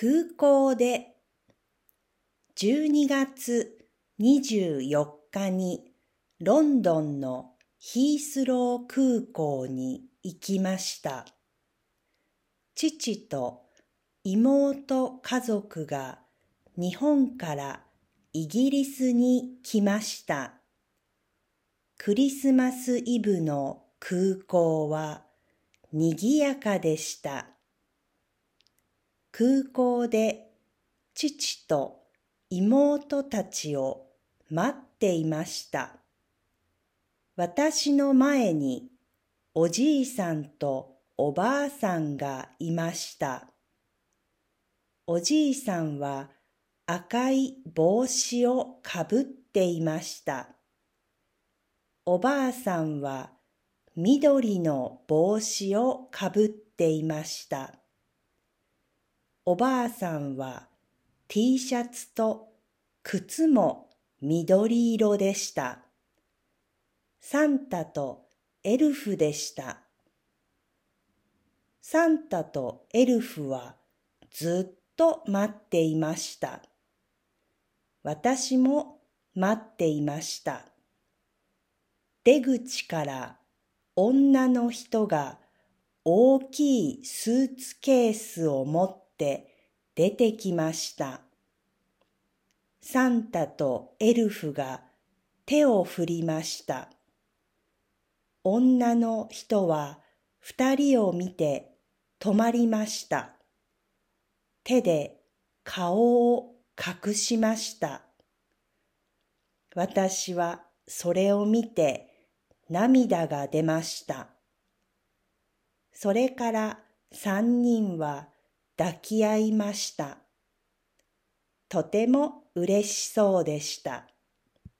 空港で12月24日にロンドンのヒースロー空港に行きました。父と妹家族が日本からイギリスに来ました。クリスマスイブの空港は賑やかでした。空港で父と妹たちを待っていました。私の前におじいさんとおばあさんがいました。おじいさんは赤い帽子をかぶっていました。おばあさんは緑の帽子をかぶっていました。おばあさんは T シャツと靴も緑色でした。サンタとエルフでした。サンタとエルフはずっと待っていました。私も待っていました。出口から女の人が大きいスーツケースを持って出てきました。サンタとエルフが手を振りました。女の人は二人を見て止まりました。手で顔を隠しました。私はそれを見て涙が出ました。それから三人は抱き合いました。とても嬉しそうでした。